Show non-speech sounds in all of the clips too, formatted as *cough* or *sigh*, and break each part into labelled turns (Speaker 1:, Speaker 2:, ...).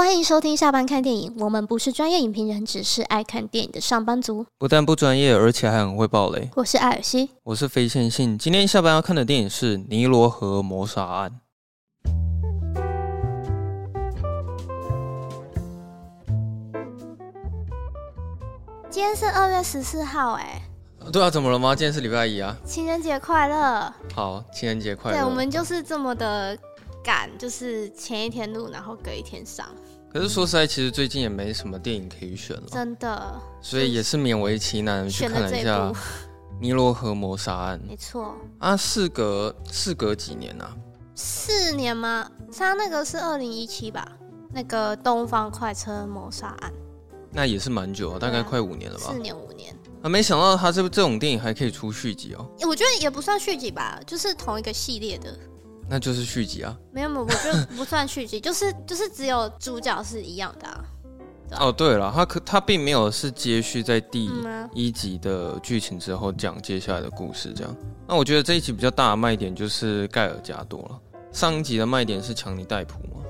Speaker 1: 欢迎收听下班看电影。我们不是专业影评人，只是爱看电影的上班族。
Speaker 2: 不但不专业，而且还很会爆雷。
Speaker 1: 我是艾尔西，
Speaker 2: 我是非线性。今天下班要看的电影是《尼罗河谋杀案》。
Speaker 1: 今天是二月十四号，哎，
Speaker 2: 对啊，怎么了吗？今天是礼拜一啊！
Speaker 1: 情人节快乐！
Speaker 2: 好，情人节快乐！
Speaker 1: 对，我们就是这么的赶，就是前一天录，然后隔一天上。
Speaker 2: 可是说实在，其实最近也没什么电影可以选了，
Speaker 1: 真的，
Speaker 2: 所以也是勉为其难去看了一下《尼罗河谋杀案》。
Speaker 1: 没错
Speaker 2: 啊，事隔事隔几年啊？
Speaker 1: 四年吗？他那个是二零一七吧？那个《东方快车谋杀案》。
Speaker 2: 那也是蛮久，大概快五年了吧？
Speaker 1: 四年五年
Speaker 2: 啊！没想到他这部这种电影还可以出续集哦。
Speaker 1: 我觉得也不算续集吧，就是同一个系列的。
Speaker 2: 那就是续集啊？
Speaker 1: 没有没有，我觉得不算续集，*laughs* 就是就是只有主角是一样的啊。
Speaker 2: 哦，对了，他可他并没有是接续在第一集的剧情之后讲接下来的故事这样。那我觉得这一集比较大的卖点就是盖尔加多了。上一集的卖点是强尼戴普嘛？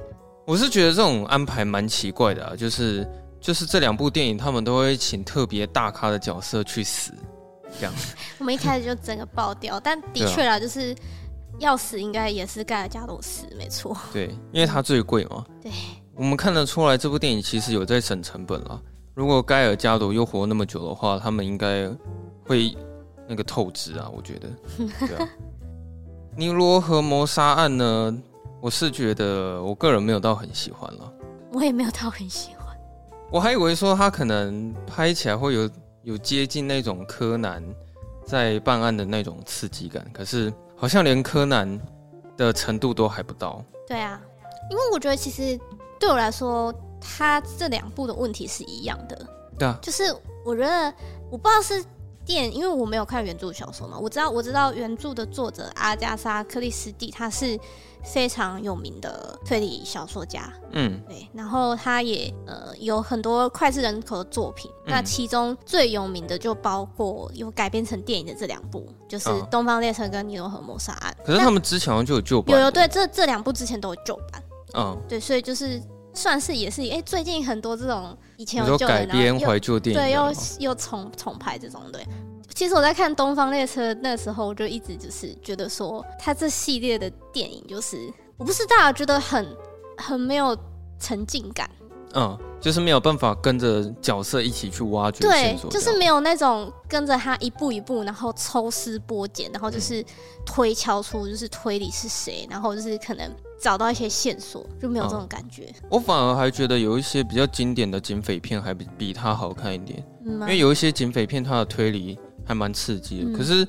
Speaker 2: 我是觉得这种安排蛮奇怪的啊，就是。就是这两部电影，他们都会请特别大咖的角色去死，这样。*laughs*
Speaker 1: 我们一开始就整个爆掉，但的确啦，就是要死应该也是盖尔加朵死，没错。
Speaker 2: 对，因为它最贵嘛。
Speaker 1: 对。
Speaker 2: 我们看得出来，这部电影其实有在省成本了。如果盖尔加朵又活那么久的话，他们应该会那个透支啊，我觉得。*laughs* 对啊。尼罗河谋杀案呢，我是觉得我个人没有到很喜欢了。
Speaker 1: 我也没有到很喜欢。
Speaker 2: 我还以为说他可能拍起来会有有接近那种柯南在办案的那种刺激感，可是好像连柯南的程度都还不到。
Speaker 1: 对啊，因为我觉得其实对我来说，他这两部的问题是一样的。
Speaker 2: 对啊，
Speaker 1: 就是我觉得我不知道是。电，因为我没有看原著小说嘛，我知道我知道原著的作者阿加莎·克里斯蒂，他是非常有名的推理小说家，
Speaker 2: 嗯，
Speaker 1: 对，然后他也呃有很多脍炙人口的作品，嗯，那其中最有名的就包括有改编成电影的这两部，就是《东方列车》跟《尼罗河谋杀案》。
Speaker 2: 可是他们之前好像就有旧版，
Speaker 1: 有有对，这这两部之前都有旧版，
Speaker 2: 嗯，
Speaker 1: 对，所以就是。算是也是哎、欸，最近很多这种以前有
Speaker 2: 改编怀旧电影，
Speaker 1: 对，又又重重拍这种对。其实我在看《东方列车》那时候，我就一直就是觉得说，他这系列的电影就是，我不是大家觉得很很没有沉浸感，
Speaker 2: 嗯，就是没有办法跟着角色一起去挖掘，
Speaker 1: 对，就是没有那种跟着他一步一步，然后抽丝剥茧，然后就是推敲出就是推理是谁，然后就是可能。找到一些线索，就没有这种感觉。
Speaker 2: 嗯、我反而还觉得有一些比较经典的警匪片还比比它好看一点，嗯、因为有一些警匪片它的推理还蛮刺激的。嗯、可是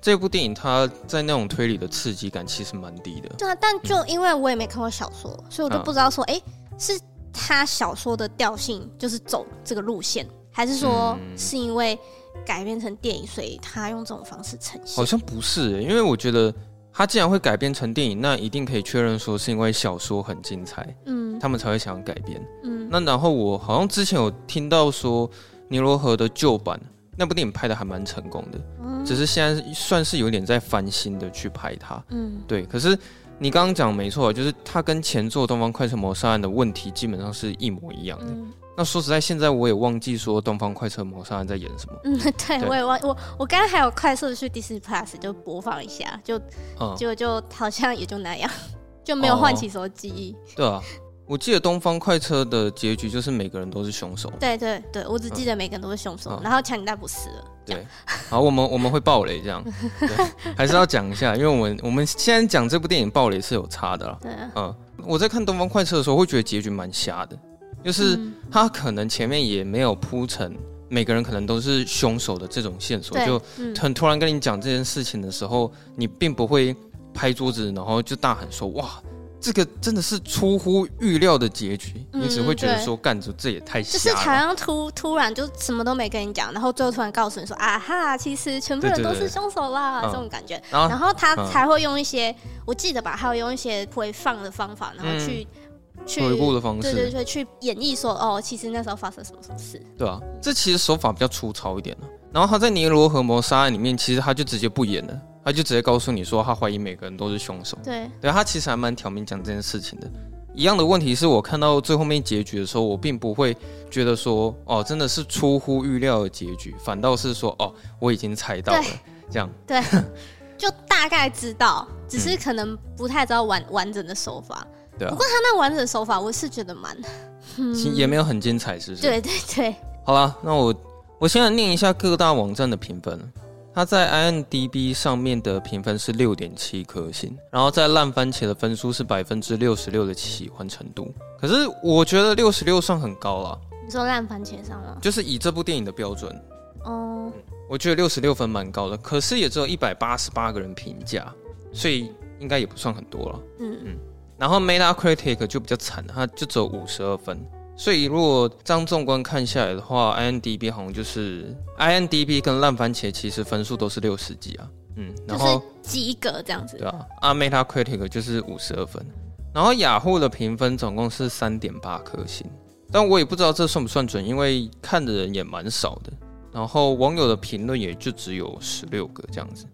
Speaker 2: 这部电影它在那种推理的刺激感其实蛮低的。
Speaker 1: 对啊，但就因为我也没看过小说，嗯、所以我就不知道说，哎、欸，是他小说的调性就是走这个路线，还是说是因为改编成电影，所以他用这种方式呈现？
Speaker 2: 好像不是、欸，因为我觉得。他既然会改编成电影，那一定可以确认说是因为小说很精彩，嗯，他们才会想要改编，嗯。那然后我好像之前有听到说，尼罗河的旧版那部电影拍的还蛮成功的，嗯，只是现在算是有点在翻新的去拍它，嗯，对。可是你刚刚讲没错，就是它跟前作《东方快车谋杀案》的问题基本上是一模一样的。嗯那说实在，现在我也忘记说《东方快车谋杀案》在演什么。嗯，
Speaker 1: 对，对我也忘我我刚刚还有快速的去 Disney Plus 就播放一下，就、嗯、就就好像也就那样，就没有唤起什么记忆、哦。
Speaker 2: 对啊，我记得《东方快车》的结局就是每个人都是凶手。
Speaker 1: 对对对，我只记得每个人都是凶手，嗯、然后强尼戴普死了。
Speaker 2: 对，好，我们我们会爆雷这样，*laughs* 对，还是要讲一下，因为我们我们现在讲这部电影爆雷是有差的啦。对啊，嗯，我在看《东方快车》的时候会觉得结局蛮瞎的。就是他可能前面也没有铺成每个人可能都是凶手的这种线索，就很突然跟你讲这件事情的时候，你并不会拍桌子，然后就大喊说：“哇，这个真的是出乎预料的结局。”你只会觉得说：“干着这也太瞎了。”
Speaker 1: 就是好像突突然就什么都没跟你讲，然后最后突然告诉你说：“啊哈，其实全部人都是凶手啦。”这种感觉，然后他才会用一些我记得吧，他会用一些回放的方法，然后去。去
Speaker 2: 回顾的方式，
Speaker 1: 对对对，去演绎说哦，其实那时候发生什么什么事，
Speaker 2: 对啊，这其实手法比较粗糙一点。然后他在《尼罗河谋杀案》里面，其实他就直接不演了，他就直接告诉你说，他怀疑每个人都是凶手。
Speaker 1: 对，
Speaker 2: 对，他其实还蛮挑明讲这件事情的。一样的问题是我看到最后面结局的时候，我并不会觉得说哦，真的是出乎预料的结局，反倒是说哦，我已经猜到了这样。
Speaker 1: 对，就大概知道，只是可能不太知道完完整的手法。对、啊，不过他那完整手法，我是觉得蛮，
Speaker 2: 其也没有很精彩，是不是？
Speaker 1: 对对对。
Speaker 2: 好了，那我我现在念一下各大网站的评分。它在 IMDB 上面的评分是六点七颗星，然后在烂番茄的分数是百分之六十六的喜欢程度。可是我觉得六十六算很高了。
Speaker 1: 你说烂番茄上吗？
Speaker 2: 就是以这部电影的标准。
Speaker 1: 哦、嗯。
Speaker 2: 我觉得六十六分蛮高的，可是也只有一百八十八个人评价，所以应该也不算很多了。
Speaker 1: 嗯嗯。
Speaker 2: 然后 Metacritic 就比较惨，它就只有五十二分。所以如果这样纵观看下来的话，INDB 好像就是 INDB 跟烂番茄其实分数都是六十几啊，嗯，然后
Speaker 1: 及格这样子。
Speaker 2: 对啊，啊 Metacritic 就是五十二分，然后雅虎的评分总共是三点八颗星，但我也不知道这算不算准，因为看的人也蛮少的，然后网友的评论也就只有十六个这样子。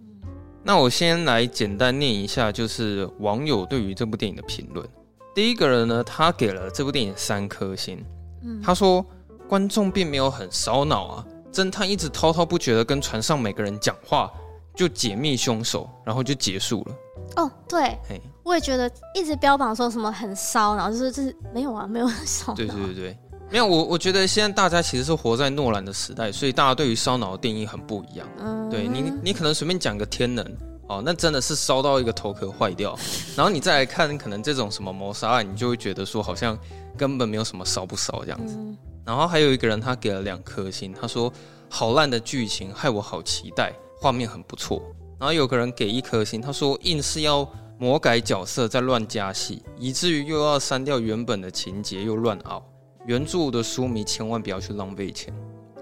Speaker 2: 那我先来简单念一下，就是网友对于这部电影的评论。第一个人呢，他给了这部电影三颗星。嗯，他说观众并没有很烧脑啊，侦探一直滔滔不绝的跟船上每个人讲话，就解密凶手，然后就结束了。
Speaker 1: 哦，对，我也觉得一直标榜说什么很烧脑，就是就是没有啊，没有很烧脑。
Speaker 2: 对对对对，没有我我觉得现在大家其实是活在诺兰的时代，所以大家对于烧脑的定义很不一样。嗯，对你你可能随便讲个天能。哦，那真的是烧到一个头壳坏掉，*laughs* 然后你再来看，可能这种什么谋杀案，你就会觉得说好像根本没有什么烧不烧这样子。嗯、然后还有一个人他给了两颗星，他说好烂的剧情害我好期待，画面很不错。然后有个人给一颗星，他说硬是要魔改角色再乱加戏，以至于又要删掉原本的情节又乱凹。原著的书迷千万不要去浪费钱。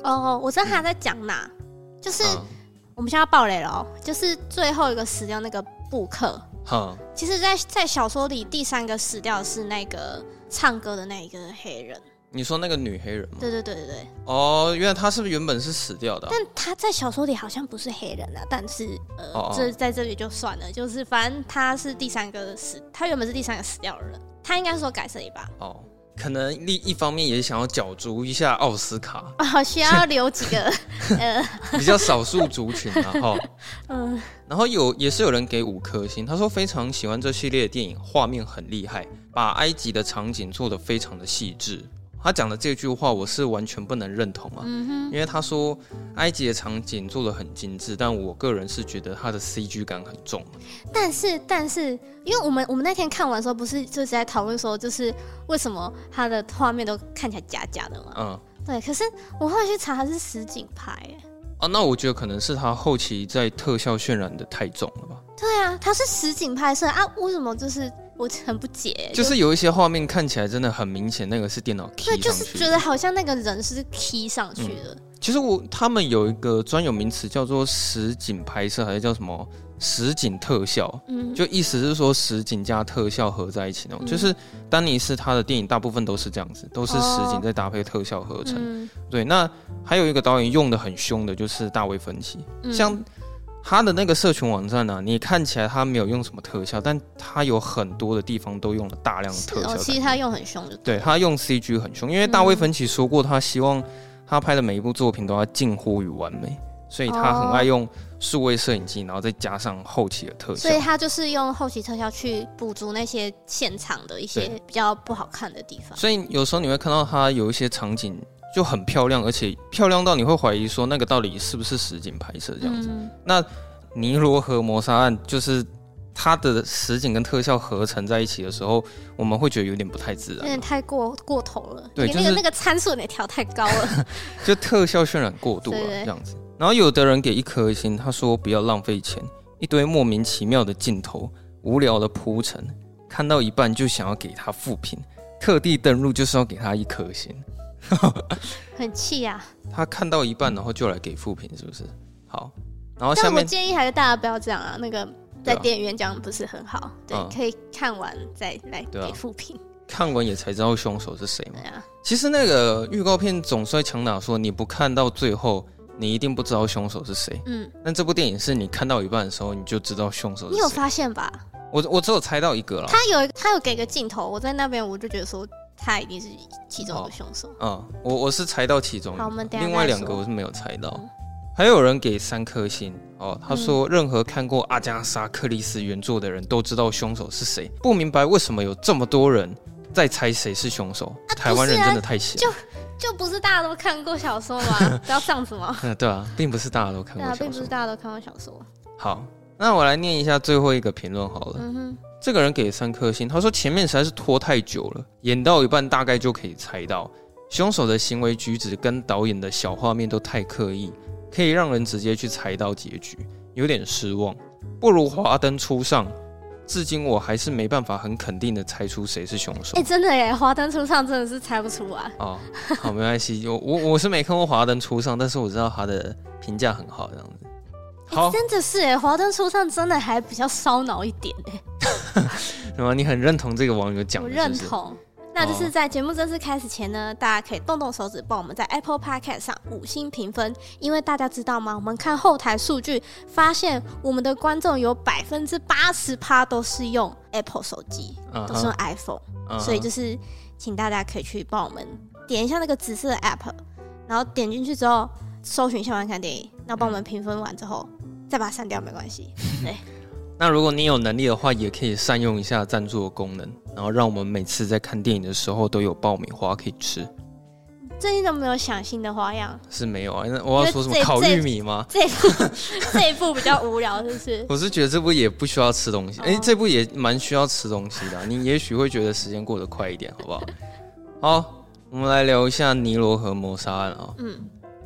Speaker 1: 哦，我知道他在讲哪，嗯、就是。嗯我们现在要爆雷了哦，就是最后一个死掉那个布克。哈，其实在，在在小说里，第三个死掉的是那个唱歌的那一个黑人。
Speaker 2: 你说那个女黑人吗？
Speaker 1: 对对对对对。
Speaker 2: 哦，原来他是不是原本是死掉的啊？
Speaker 1: 但他在小说里好像不是黑人啊，但是呃，哦哦这在这里就算了，就是反正他是第三个死，他原本是第三个死掉的人，他应该是说改色一把。哦。
Speaker 2: 可能另一方面也想要角逐一下奥斯卡。
Speaker 1: 啊，*laughs* 需要留几个 *laughs* 呃。
Speaker 2: 比较少数族群，啊哈。*laughs* 嗯，然后有也是有人给五颗星，他说非常喜欢这系列的电影，画面很厉害，把埃及的场景做得非常的细致。他讲的这句话我是完全不能认同啊，嗯、哼因为他说埃及的场景做的很精致，但我个人是觉得他的 CG 感很重。
Speaker 1: 但是，但是，因为我们我们那天看完的时候，不是就是在讨论说，就是为什么他的画面都看起来假假的嘛？嗯，对。可是我后来去查，他是实景拍，哎。
Speaker 2: 啊，那我觉得可能是他后期在特效渲染的太重了吧？
Speaker 1: 对啊，他是实景拍摄啊，为什么就是？我很不解，
Speaker 2: 就是有一些画面看起来真的很明显，那个是电脑 key 上去的。对，
Speaker 1: 就是觉得好像那个人是 key 上去的。
Speaker 2: 嗯、其实我他们有一个专有名词叫做实景拍摄，还是叫什么实景特效？嗯，就意思是说实景加特效合在一起那种。嗯、就是丹尼斯他的电影大部分都是这样子，都是实景再搭配特效合成。哦嗯、对，那还有一个导演用的很凶的，就是大卫芬奇，嗯、像。他的那个社群网站呢、啊，你看起来他没有用什么特效，但他有很多的地方都用了大量的特效。哦，
Speaker 1: 其实他用很凶的。
Speaker 2: 对，他用 CG 很凶，因为大卫芬奇说过，他希望他拍的每一部作品都要近乎于完美，所以他很爱用数位摄影机，然后再加上后期的特效。
Speaker 1: 所以他就是用后期特效去补足那些现场的一些比较不好看的地方。
Speaker 2: 所以有时候你会看到他有一些场景。就很漂亮，而且漂亮到你会怀疑说那个到底是不是实景拍摄这样子。嗯、那尼罗河谋杀案就是它的实景跟特效合成在一起的时候，我们会觉得有点不太自然，
Speaker 1: 有点太过过头了。
Speaker 2: 对，
Speaker 1: 就是、那个那个参数也调太高了，*laughs*
Speaker 2: 就特效渲染过度了这样子。然后有的人给一颗星，他说不要浪费钱，一堆莫名其妙的镜头，无聊的铺陈，看到一半就想要给他复评，特地登录就是要给他一颗星。*laughs*
Speaker 1: 很气呀！
Speaker 2: 他看到一半，然后就来给负评，是不是？好，然后下面但我
Speaker 1: 建议还是大家不要这样啊。那个在电影院这样不是很好，对，啊、对，可以看完再来给负评。
Speaker 2: 看完也才知道凶手是谁嘛。对啊。其实那个预告片总是强打说，你不看到最后，你一定不知道凶手是谁。嗯。但这部电影是你看到一半的时候，你就知道凶手是谁。
Speaker 1: 你有发现吧？
Speaker 2: 我我只有猜到一个了。
Speaker 1: 他有他有给个镜头，我在那边我就觉得说他一定是其中的凶手。
Speaker 2: 嗯，我我是猜到其中。
Speaker 1: 好，我们等
Speaker 2: 另外两个我是没有猜到。嗯、还有人给三颗星哦，他说任何看过阿加莎·克里斯原作的人都知道凶手是谁，不明白为什么有这么多人在猜谁是凶手。啊、台湾人真的太闲。
Speaker 1: 就不是大家都看过小说吗？*laughs* 不要这样子吗？*laughs*
Speaker 2: 嗯，对啊，并不是大家都看过小说。
Speaker 1: 对啊，并不是大家都看过小说。
Speaker 2: 好，那我来念一下最后一个评论好了。嗯哼，这个人给三颗星，他说前面实在是拖太久了，演到一半大概就可以猜到凶手的行为举止跟导演的小画面都太刻意，可以让人直接去猜到结局，有点失望。不如华灯初上。至今我还是没办法很肯定的猜出谁是凶手。
Speaker 1: 哎、欸，真的耶，华灯初上真的是猜不出来。
Speaker 2: 哦，好，没关系，我我我是没看过华灯初上，但是我知道他的评价很好，这样子。
Speaker 1: 真的是哎，华灯初上真的还比较烧脑一点哎。*laughs*
Speaker 2: 什么？你很认同这个网友讲的？我
Speaker 1: 认同。那就是在节目正式开始前呢，大家可以动动手指帮我们在 Apple Podcast 上五星评分，因为大家知道吗？我们看后台数据发现，我们的观众有百分之八十趴都是用 Apple 手机，uh huh. 都是用 iPhone，、uh huh. 所以就是请大家可以去帮我们点一下那个紫色的 App，然后点进去之后搜寻“笑完看电影”，然后帮我们评分完之后再把它删掉没关系，*laughs* 对。
Speaker 2: 那如果你有能力的话，也可以善用一下赞助的功能，然后让我们每次在看电影的时候都有爆米花可以吃。
Speaker 1: 最近都没有想新的花样？
Speaker 2: 是没有啊？那我要说什么烤玉米
Speaker 1: 吗？这部这一部比较无聊，是不是？*laughs*
Speaker 2: 我是觉得这部也不需要吃东西，哎、欸，这部也蛮需要吃东西的、啊。你也许会觉得时间过得快一点，好不好？*laughs* 好，我们来聊一下尼罗河谋杀案啊。
Speaker 1: 嗯，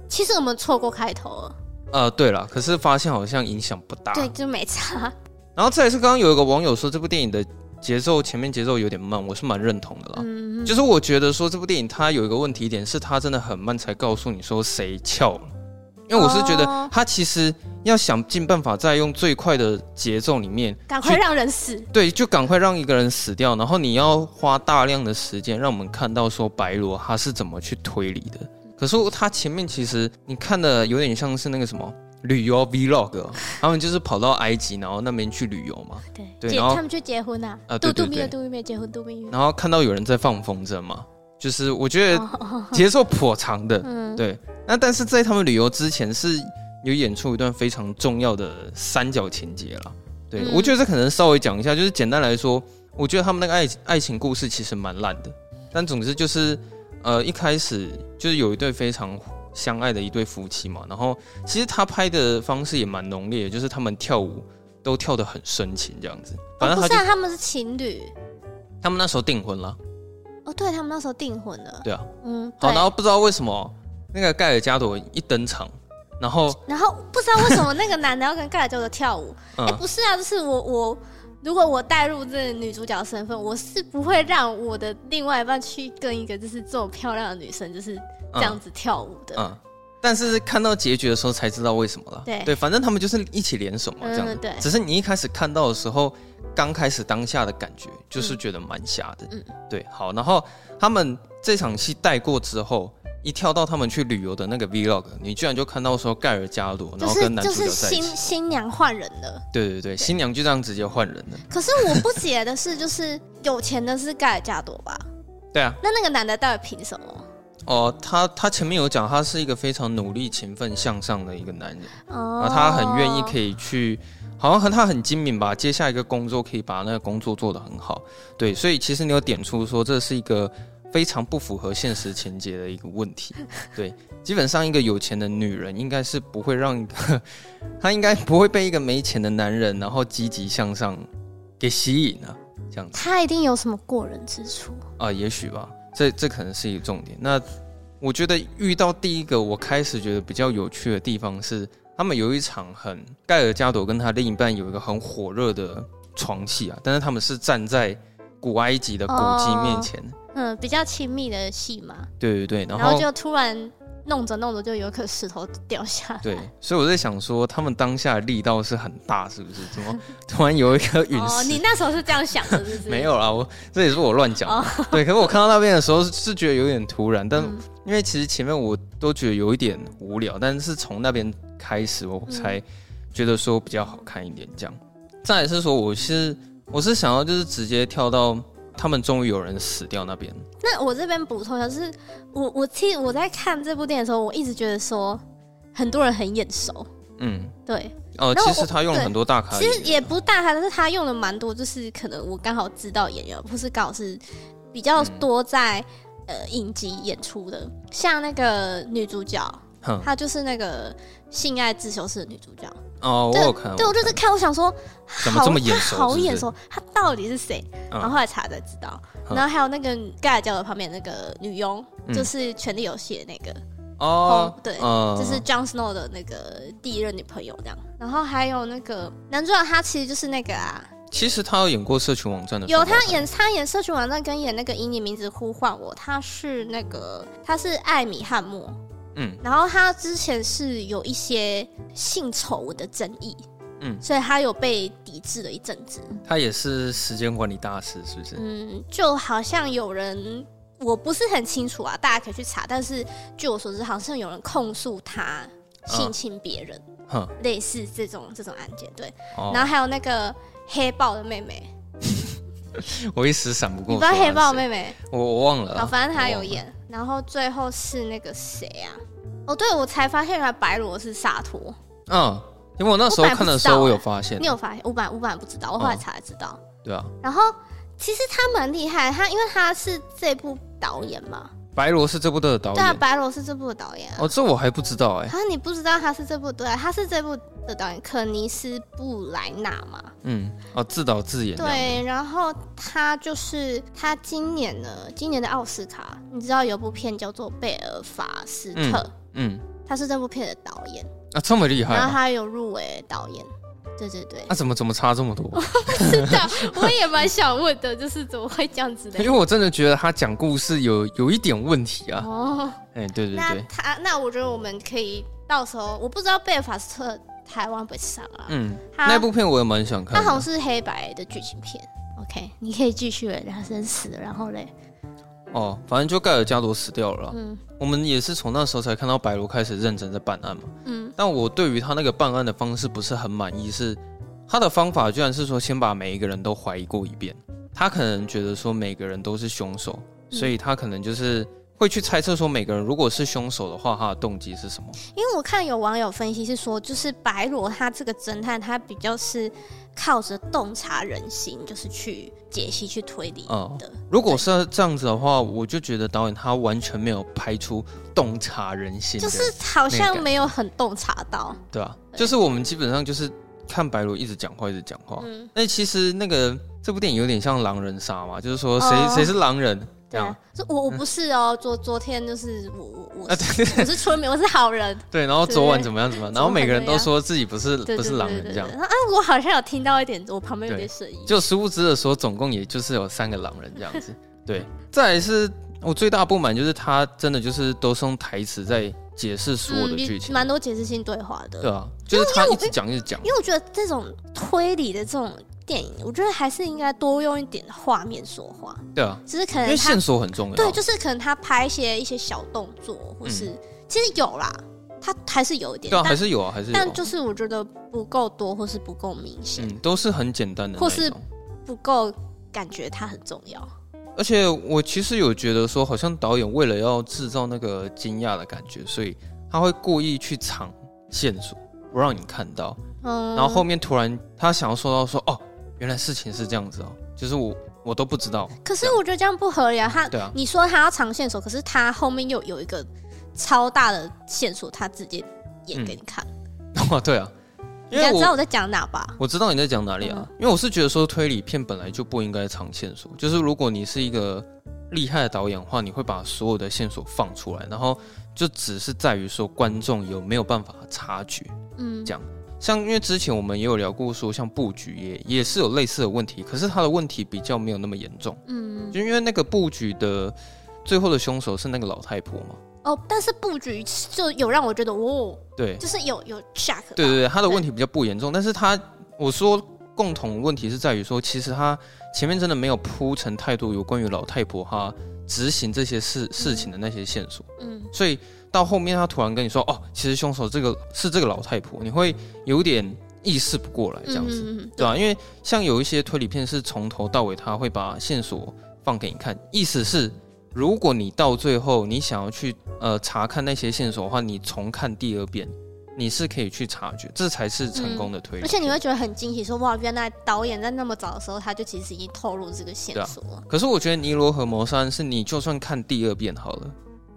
Speaker 1: 其实我们错过开头了。
Speaker 2: 呃，对了，可是发现好像影响不大。
Speaker 1: 对，就没差。
Speaker 2: 然后再来是刚刚有一个网友说这部电影的节奏前面节奏有点慢，我是蛮认同的啦。嗯，就是我觉得说这部电影它有一个问题点是它真的很慢才告诉你说谁翘了，因为我是觉得它其实要想尽办法在用最快的节奏里面
Speaker 1: 赶快让人死，
Speaker 2: 对，就赶快让一个人死掉，然后你要花大量的时间让我们看到说白罗他是怎么去推理的。可是他前面其实你看的有点像是那个什么。旅游 Vlog，他们就是跑到埃及，然后那边去旅游嘛。
Speaker 1: 对对，然后他们去结婚啊，啊，度度蜜月，度度蜜月，结婚度蜜月。
Speaker 2: 然后看到有人在放风筝嘛，就是我觉得节奏颇长的。嗯，对。那但是在他们旅游之前是有演出一段非常重要的三角情节了。对，我觉得这可能稍微讲一下，就是简单来说，我觉得他们那个爱爱情故事其实蛮烂的。但总之就是，呃，一开始就是有一对非常。相爱的一对夫妻嘛，然后其实他拍的方式也蛮浓烈的，就是他们跳舞都跳得很深情这样子。反正他、
Speaker 1: 哦、不是、啊，他们是情侣，
Speaker 2: 他们那时候订婚了。
Speaker 1: 哦，对，他们那时候订婚了。
Speaker 2: 对啊，嗯，好，然后不知道为什么那个盖尔加朵一登场，然后
Speaker 1: 然后不知道为什么那个男的要跟盖尔加朵跳舞。哎、不是啊，就是我我如果我带入这女主角身份，我是不会让我的另外一半去跟一个就是这么漂亮的女生就是。这样子跳舞的，
Speaker 2: 嗯，但是看到结局的时候才知道为什么了。
Speaker 1: 对
Speaker 2: 对，反正他们就是一起联手嘛，这样子。对，只是你一开始看到的时候，刚开始当下的感觉就是觉得蛮瞎的。嗯，对。好，然后他们这场戏带过之后，一跳到他们去旅游的那个 Vlog，你居然就看到说盖尔加朵，然后跟男主角在一起。就是
Speaker 1: 新新娘换人了。
Speaker 2: 对对对，新娘就这样直接换人了。
Speaker 1: 可是我不解的是，就是有钱的是盖尔加朵吧？
Speaker 2: 对啊。
Speaker 1: 那那个男的到底凭什么？
Speaker 2: 哦，他他前面有讲，他是一个非常努力、勤奋、向上的一个男人，哦，他很愿意可以去，好像和他很精明吧，接下一个工作可以把那个工作做得很好，对，所以其实你有点出说这是一个非常不符合现实情节的一个问题，*laughs* 对，基本上一个有钱的女人应该是不会让一个，*laughs* 她应该不会被一个没钱的男人然后积极向上给吸引啊，这样子，
Speaker 1: 他一定有什么过人之处
Speaker 2: 啊，也许吧。这这可能是一个重点。那我觉得遇到第一个，我开始觉得比较有趣的地方是，他们有一场很盖尔加朵跟他另一半有一个很火热的床戏啊，但是他们是站在古埃及的古迹面前，
Speaker 1: 哦，嗯，比较亲密的戏嘛。
Speaker 2: 对对对，然
Speaker 1: 后，就突然。弄着弄着就有一颗石头掉下来。
Speaker 2: 对，所以我在想说，他们当下力道是很大，是不是？怎么 *laughs* 突然有一颗陨石？
Speaker 1: 哦，你那时候是这样想的，是不是？*laughs*
Speaker 2: 没有啦，我这也是我乱讲。哦、*laughs* 对，可是我看到那边的时候是觉得有点突然，但因为其实前面我都觉得有一点无聊，但是从那边开始我才觉得说比较好看一点。这样，再来是说，我是我是想要就是直接跳到他们终于有人死掉那边。
Speaker 1: 那我这边补充一下，就是我我其实我在看这部电影的时候，我一直觉得说很多人很眼熟。嗯，对。
Speaker 2: 哦，其实他用了很多大咖，
Speaker 1: 其实也不是大咖，但是他用了蛮多，就是可能我刚好知道演员，不是刚好是比较多在、嗯、呃影集演出的，像那个女主角，她就是那个《性爱自修室》的女主角。
Speaker 2: 哦，我有看，
Speaker 1: 对，我就是看，我想说，
Speaker 2: 怎么这么眼熟？
Speaker 1: 好眼熟，他到底是谁？然后后来查才知道。然后还有那个盖尔教的旁边那个女佣，就是《权力游戏》的那个。哦，对，嗯、就是 Jon Snow 的那个第一任女朋友这样，然后还有那个男主角，他其实就是那个啊，
Speaker 2: 其实他有演过社群网站的，
Speaker 1: 有他演他演社群网站跟演那个以你名字呼唤我，他是那个他是艾米汉默，嗯，然后他之前是有一些性丑闻的争议，嗯，所以他有被抵制了一阵子，
Speaker 2: 他也是时间管理大师，是不是？
Speaker 1: 嗯，就好像有人。我不是很清楚啊，大家可以去查。但是据我所知，好像有人控诉他性侵别人，嗯、类似这种这种案件。对，哦、然后还有那个黑豹的妹妹，*laughs*
Speaker 2: 我一时闪不过。
Speaker 1: 你知道黑豹的妹妹？
Speaker 2: 我我忘了。
Speaker 1: 好，反正他有演。然后最后是那个谁啊？哦，对，我才发现原来白罗是萨托。
Speaker 2: 嗯，因为我那时候看的时候，我有发现。
Speaker 1: 你有发现？我本来我本来不知道，我后来才知道。
Speaker 2: 嗯、对啊。
Speaker 1: 然后其实他蛮厉害，他因为他是这部。导演嘛，
Speaker 2: 白罗是这部的导演。对
Speaker 1: 啊，白罗是这部的导演。
Speaker 2: 哦，这我还不知道哎。
Speaker 1: 啊，你不知道他是这部？对，他是这部的导演，肯尼斯布莱纳嘛。
Speaker 2: 嗯，哦，自导自演。
Speaker 1: 对，然后他就是他今年呢，今年的奥斯卡，你知道有部片叫做《贝尔法斯特》，嗯，他是这部片的导演
Speaker 2: 啊，这么厉害。
Speaker 1: 然后他有入围导演。对对对，
Speaker 2: 那、啊、怎么怎么差这么多？
Speaker 1: 我不知道，我也蛮想问的，就是怎么会这样子的？*laughs*
Speaker 2: 因为我真的觉得他讲故事有有一点问题啊。哦，哎，对对对，那
Speaker 1: 他那我觉得我们可以到时候，我不知道贝尔法斯特台湾不上啊。嗯，
Speaker 2: 那部片我也蛮想看。
Speaker 1: 他好像是黑白的剧情片。OK，你可以继续了。两生死，然后嘞。
Speaker 2: 哦，反正就盖尔加朵死掉了。嗯，我们也是从那时候才看到白罗开始认真在办案嘛。嗯，但我对于他那个办案的方式不是很满意，是他的方法居然是说先把每一个人都怀疑过一遍。他可能觉得说每个人都是凶手，所以他可能就是会去猜测说每个人如果是凶手的话，他的动机是什么？
Speaker 1: 因为我看有网友分析是说，就是白罗他这个侦探，他比较是。靠着洞察人心，就是去解析、去推理的。嗯，
Speaker 2: 如果是这样子的话，我就觉得导演他完全没有拍出洞察人心，
Speaker 1: 就是好像没有很洞察到。
Speaker 2: 对啊，对就是我们基本上就是看白罗一直讲话，一直讲话。嗯，那其实那个这部电影有点像狼人杀嘛，就是说谁谁、哦、是狼人。
Speaker 1: 对啊，我我不是哦，昨昨天就是我我我我是村民，我是好人。*laughs*
Speaker 2: 对，然后昨晚怎么样怎么样，然后每个人都说自己不是不是狼人这样。
Speaker 1: 啊，我好像有听到一点，我旁边有点声音。
Speaker 2: 就殊不知的说，总共也就是有三个狼人这样子。对，再来是我最大不满就是他真的就是都是用台词在解释所有的剧情，
Speaker 1: 蛮多解释性对话的。
Speaker 2: 对啊，就是他一直讲一直讲，
Speaker 1: 因为我觉得这种推理的这种。电影我觉得还是应该多用一点画面说话。
Speaker 2: 对啊，
Speaker 1: 只是可能
Speaker 2: 因为线索很重要。
Speaker 1: 对，就是可能他拍一些一些小动作，或是、嗯、其实有啦，他还是有一点。
Speaker 2: 对啊，还是有啊，还是有。
Speaker 1: 但就是我觉得不够多，或是不够明显。嗯，
Speaker 2: 都是很简单的，
Speaker 1: 或是不够感觉它很重要。
Speaker 2: 而且我其实有觉得说，好像导演为了要制造那个惊讶的感觉，所以他会故意去藏线索，不让你看到。嗯。然后后面突然他想要说到说哦。原来事情是这样子哦，就是我我都不知道。
Speaker 1: 可是我觉得这样不合理啊！他，对啊，你说他要藏线索，可是他后面又有一个超大的线索，他直接演给你看。*laughs*
Speaker 2: 哦，对啊，
Speaker 1: 因为你知道我在讲哪吧？
Speaker 2: 我知道你在讲哪里啊，嗯、因为我是觉得说推理片本来就不应该藏线索，就是如果你是一个厉害的导演的话，你会把所有的线索放出来，然后就只是在于说观众有没有办法察觉，嗯，这样。像因为之前我们也有聊过，说像布局也也是有类似的问题，可是他的问题比较没有那么严重。嗯，就因为那个布局的最后的凶手是那个老太婆嘛。
Speaker 1: 哦，但是布局就有让我觉得哦，
Speaker 2: 对，
Speaker 1: 就是有有 shock。
Speaker 2: 对对对，他的问题比较不严重，但是他我说共同问题是在于说，其实他前面真的没有铺成太多有关于老太婆哈执行这些事事情的那些线索。嗯，所以。到后面，他突然跟你说：“哦，其实凶手这个是这个老太婆。”你会有点意识不过来这样子，嗯、对，对吧？因为像有一些推理片是从头到尾他会把线索放给你看，意思是如果你到最后你想要去呃查看那些线索的话，你重看第二遍，你是可以去察觉，这才是成功的推理。
Speaker 1: 嗯、而且你会觉得很惊喜说，说哇，原来导演在那么早的时候他就其实已经透露这个线索了。
Speaker 2: 啊、可是我觉得《尼罗河谋杀案》是你就算看第二遍好了，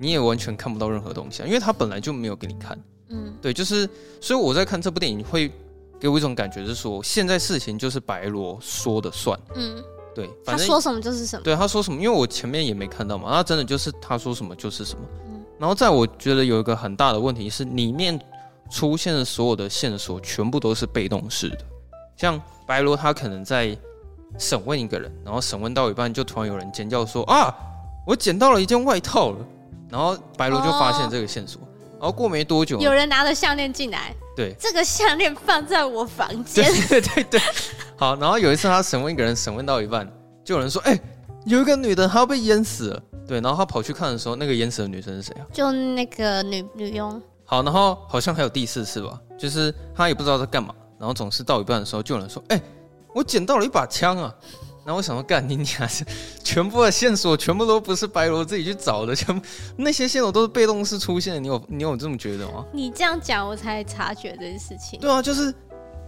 Speaker 2: 你也完全看不到任何东西，啊，因为他本来就没有给你看。嗯，对，就是所以我在看这部电影会。给我一种感觉是说，现在事情就是白罗说的算。嗯，对，反正
Speaker 1: 他说什么就是什么。
Speaker 2: 对，他说什么，因为我前面也没看到嘛，那真的就是他说什么就是什么。嗯，然后在我觉得有一个很大的问题是，里面出现的所有的线索全部都是被动式的，像白罗他可能在审问一个人，然后审问到一半就突然有人尖叫说啊，我捡到了一件外套了，然后白罗就发现这个线索。哦然后过没多久，
Speaker 1: 有人拿着项链进来。
Speaker 2: 对，
Speaker 1: 这个项链放在我房间。
Speaker 2: 对 *laughs* 对对对。好，然后有一次他审问一个人，审问到一半，就有人说：“哎，有一个女的，她要被淹死了。”对，然后他跑去看的时候，那个淹死的女生是谁啊？
Speaker 1: 就那个女女佣。
Speaker 2: 好，然后好像还有第四次吧，就是他也不知道在干嘛，然后总是到一半的时候，就有人说：“哎，我捡到了一把枪啊。”然后我想说，干你娘！*laughs* 全部的线索全部都不是白罗自己去找的，全部那些线索都是被动式出现的。你有你有这么觉得吗？
Speaker 1: 你这样讲，我才察觉这件事情。
Speaker 2: 对啊，就是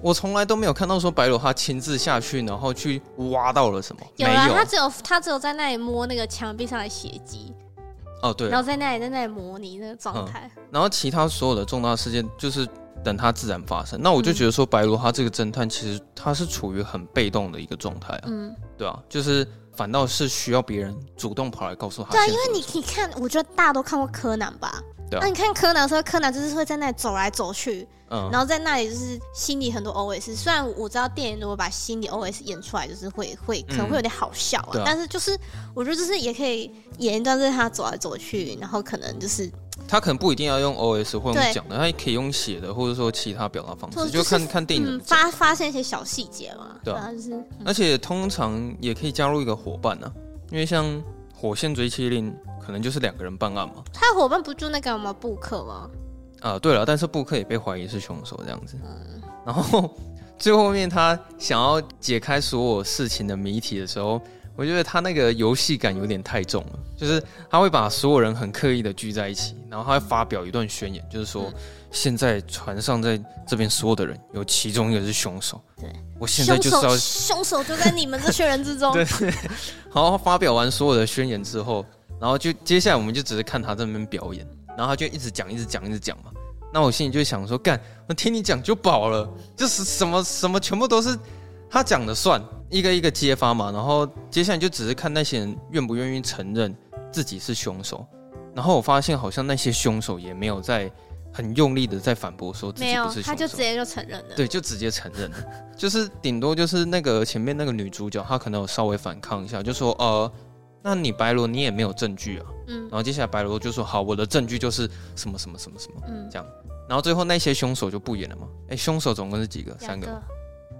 Speaker 2: 我从来都没有看到说白罗他亲自下去，然后去挖到了什么。
Speaker 1: 有啊，他只有他只有在那里摸那个墙壁上的血迹。
Speaker 2: 哦，对。
Speaker 1: 然后在那里在那里模拟那个状态。嗯。
Speaker 2: 然后其他所有的重大事件就是。等它自然发生，那我就觉得说，白罗他这个侦探其实他是处于很被动的一个状态啊，嗯，对啊，就是反倒是需要别人主动跑来告诉他。
Speaker 1: 对啊，因为你你看，我觉得大家都看过柯南吧？对啊。那你看柯南的时候，柯南就是会在那里走来走去，嗯，然后在那里就是心里很多 OS。虽然我知道电影如果把心里 OS 演出来，就是会会可能会有点好笑啊，嗯，但是就是我觉得就是也可以演一段，就是他走来走去，然后可能就是。
Speaker 2: 他可能不一定要用 O S 或用讲的，他也可以用写的，或者说其他表达方式，就是、就看看电影、嗯、
Speaker 1: 发发现一些小细节嘛。对啊，就是、嗯，
Speaker 2: 而且通常也可以加入一个伙伴呢、啊，因为像火线追缉令可能就是两个人办案嘛。
Speaker 1: 他伙伴不就那个吗？布克吗？
Speaker 2: 啊，对了，但是布克也被怀疑是凶手这样子。嗯，然后 *laughs* 最后面他想要解开所有事情的谜题的时候。我觉得他那个游戏感有点太重了，就是他会把所有人很刻意的聚在一起，然后他会发表一段宣言，就是说现在船上在这边所有的人有其中一个是凶手。对，我现在就是要
Speaker 1: 凶手就在你们这群人之中。*laughs*
Speaker 2: 对，然后发表完所有的宣言之后，然后就接下来我们就只是看他在那边表演，然后他就一直讲，一直讲，一直讲嘛。那我心里就想说，干，我听你讲就饱了，就是什么什么全部都是他讲的算。一个一个揭发嘛，然后接下来就只是看那些人愿不愿意承认自己是凶手。然后我发现好像那些凶手也没有在很用力的在反驳说自己不是凶手，
Speaker 1: 他就直接就承认了。
Speaker 2: 对，就直接承认了，就是顶多就是那个前面那个女主角，她可能有稍微反抗一下，就说呃，那你白罗你也没有证据啊。嗯。然后接下来白罗就说好，我的证据就是什么什么什么什么，嗯，这样。然后最后那些凶手就不演了嘛？哎，凶手总共是几个？三个，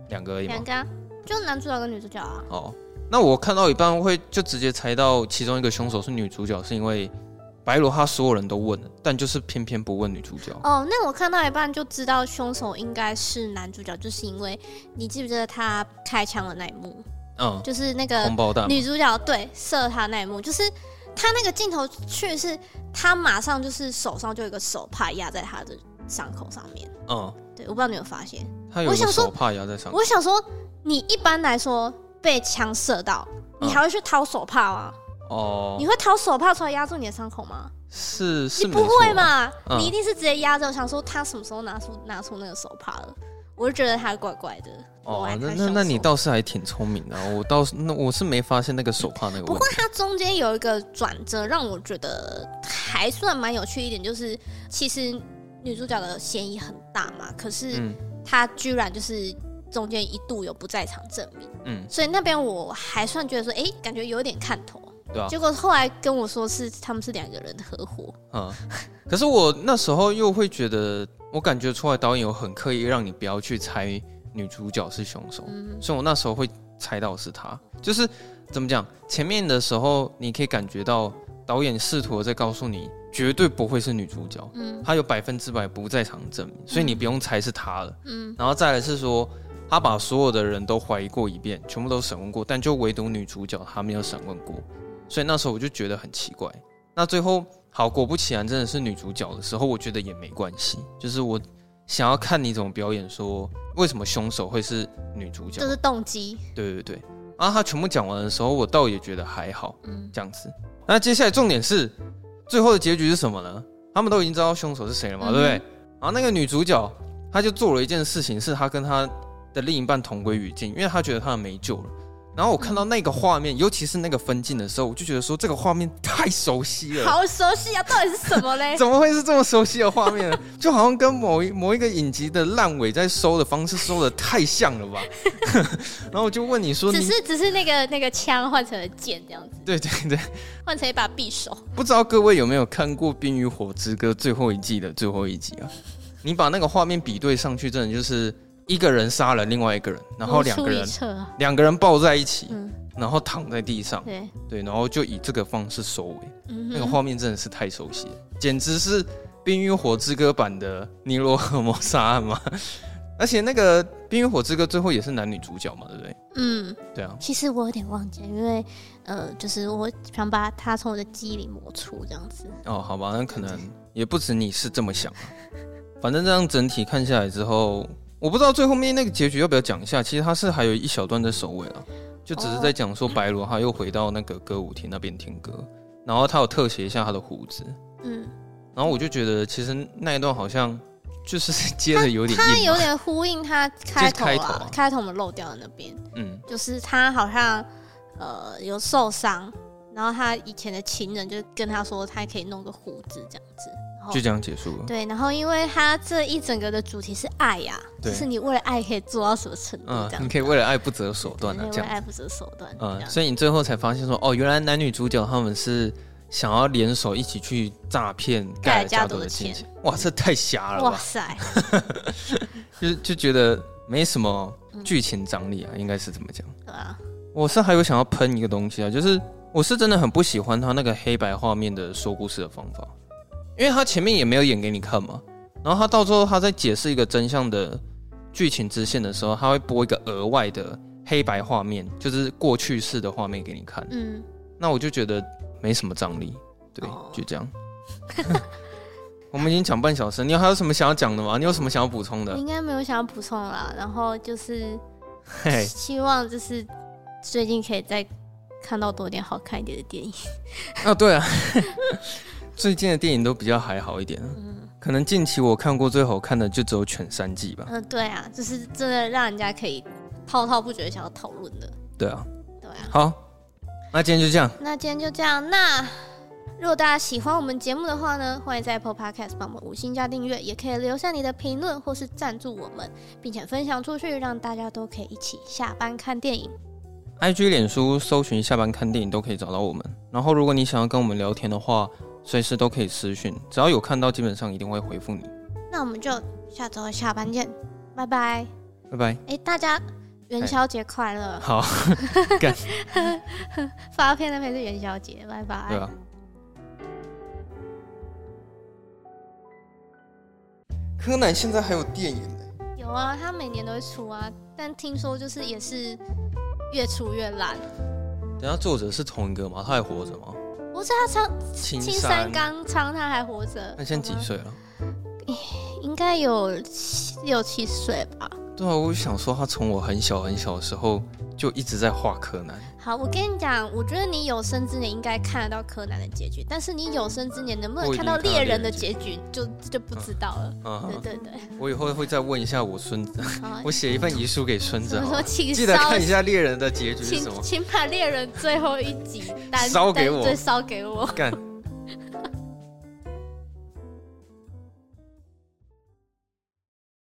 Speaker 2: 两个而已吗？
Speaker 1: 两个。就男主角跟女主角啊。
Speaker 2: 哦，那我看到一半会就直接猜到其中一个凶手是女主角，是因为白罗他所有人都问了，但就是偏偏不问女主角。
Speaker 1: 哦，那我看到一半就知道凶手应该是男主角，就是因为你记不记得他开枪的那一幕？嗯，就是那个红包弹女主角对射他那一幕，就是他那个镜头却是他马上就是手上就有一个手帕压在他的伤口上面。嗯，对，我不知道你有发现，
Speaker 2: 他有手帕压在伤口。
Speaker 1: 我想说。你一般来说被枪射到，你还会去掏手帕吗？哦，你会掏手帕出来压住你的伤口吗？
Speaker 2: 是，是
Speaker 1: 你不会嘛？嗯、你一定是直接压着。我想说他什么时候拿出拿出那个手帕了？我就觉得他怪怪的。
Speaker 2: 哦，那那那你倒是还挺聪明的。我倒是那我是没发现那个手帕那个。
Speaker 1: 不过它中间有一个转折，让我觉得还算蛮有趣一点，就是其实女主角的嫌疑很大嘛，可是她居然就是。中间一度有不在场证明，嗯，所以那边我还算觉得说，哎、欸，感觉有点看头，对啊。结果后来跟我说是他们是两个人的合伙，
Speaker 2: 嗯。可是我那时候又会觉得，我感觉出来导演有很刻意让你不要去猜女主角是凶手，嗯，所以我那时候会猜到是他。就是怎么讲，前面的时候你可以感觉到导演试图在告诉你，绝对不会是女主角，嗯，她有百分之百不在场证明，所以你不用猜是她了，嗯，然后再来是说，他把所有的人都怀疑过一遍，全部都审问过，但就唯独女主角他没有审问过，所以那时候我就觉得很奇怪。那最后好，果不其然真的是女主角的时候，我觉得也没关系，就是我想要看你怎么表演，说为什么凶手会是女主角，
Speaker 1: 这是动机，
Speaker 2: 对对对。然后他全部讲完的时候，我倒也觉得还好，嗯，这样子。那接下来重点是，最后的结局是什么呢？他们都已经知道凶手是谁了嘛，嗯、对不对？然后那个女主角，她就做了一件事情，是她跟她的另一半同归于尽，因为她觉得她没救了。然后我看到那个画面，尤其是那个分镜的时候，我就觉得说这个画面太熟悉了，
Speaker 1: 好熟悉啊！到底是什么嘞？*laughs*
Speaker 2: 怎么会是这么熟悉的画面呢？就好像跟某一某一个影集的烂尾在收的方式收的太像了吧？*laughs* 然后我就问你说你，
Speaker 1: 只是只是那个那个枪换成了剑这样子，
Speaker 2: 对对对，
Speaker 1: 换成一把匕首。
Speaker 2: 不知道各位有没有看过《冰与火之歌》最后一季的最后一集啊？你把那个画面比对上去，真的就是。一个人杀了另外一个人，然后两个人两个人抱在一起，嗯、然后躺在地上，对对，然后就以这个方式收尾。嗯、那个画面真的是太熟悉了，简直是《冰与火之歌》版的尼罗河谋杀案嘛！*laughs* 而且那个《冰与火之歌》最后也是男女主角嘛，对不对？嗯，对啊。
Speaker 1: 其实我有点忘记，因为呃，就是我想把它从我的记忆里抹除，这样子。
Speaker 2: 哦，好吧，那可能也不止你是这么想啊。反正这样整体看下来之后。我不知道最后面那个结局要不要讲一下，其实他是还有一小段在首尾了，就只是在讲说白罗他又回到那个歌舞厅那边听歌，然后他有特写一下他的胡子，嗯，然后我就觉得其实那一段好像就是接的有点，
Speaker 1: 他有点呼应他开头开头啊，开头我们漏掉的那边，嗯，就是他好像呃有受伤，然后他以前的情人就跟他说他可以弄个胡子这样子。
Speaker 2: 就这样结束了。
Speaker 1: 对，然后因为他这一整个的主题是爱呀，就是你为了爱可以做到什么程度？嗯，
Speaker 2: 你可以为了爱不择手段啊这样。
Speaker 1: 为爱不择手段。
Speaker 2: 嗯，所以你最后才发现说，哦，原来男女主角他们是想要联手一起去诈骗盖尔加朵的钱。哇，这太瞎了！哇塞，就就觉得没什么剧情张力啊，应该是怎么讲。对啊，我是还有想要喷一个东西啊，就是我是真的很不喜欢他那个黑白画面的说故事的方法。因为他前面也没有演给你看嘛，然后他到最后他在解释一个真相的剧情支线的时候，他会播一个额外的黑白画面，就是过去式的画面给你看。嗯，那我就觉得没什么张力，对，哦、就这样。*laughs* 我们已经讲半小时，你还有什么想要讲的吗？你有什么想要补充的？
Speaker 1: 应该没有想要补充啦。然后就是希望就是最近可以再看到多点好看一点的电影。
Speaker 2: 啊，对啊。*laughs* 最近的电影都比较还好一点，嗯，可能近期我看过最好看的就只有《犬三季》吧。
Speaker 1: 嗯，对啊，就是真的让人家可以滔滔不绝想要讨论的。
Speaker 2: 对啊，
Speaker 1: 对啊。
Speaker 2: 好，那今天就这样。
Speaker 1: 那今天就这样。那如果大家喜欢我们节目的话呢，欢迎在 Apple Podcast 帮我们五星加订阅，也可以留下你的评论或是赞助我们，并且分享出去，让大家都可以一起下班看电影。
Speaker 2: IG、脸书搜寻“下班看电影”都可以找到我们。然后，如果你想要跟我们聊天的话，随时都可以私讯，只要有看到，基本上一定会回复你。
Speaker 1: 那我们就下周下班见，拜拜，
Speaker 2: 拜拜。
Speaker 1: 哎，大家元宵节快乐！*laughs*
Speaker 2: 好，干
Speaker 1: 发片那边是元宵节，拜拜。对啊。
Speaker 2: 柯南现在还有电影呢？
Speaker 1: 有啊，他每年都会出啊，但听说就是也是越出越烂。
Speaker 2: 等下作者是同一个吗？他还活着吗？
Speaker 1: 不是他唱青山刚昌，他还活着。
Speaker 2: 他现在几岁了？
Speaker 1: 应该有六七岁吧。
Speaker 2: 对啊，我想说，他从我很小很小的时候就一直在画柯南。
Speaker 1: 好，我跟你讲，我觉得你有生之年应该看得到柯南的结局，但是你有生之年能不能看到猎人的结局，就就不知道了。嗯，对对对。*laughs*
Speaker 2: 我以后会再问一下我孙子，我写一份遗书给孙子，
Speaker 1: 说请
Speaker 2: 记得看一下猎人的结局是什么，
Speaker 1: 请把猎人最后一集 *laughs* 单
Speaker 2: 烧给我，
Speaker 1: 烧给我。干。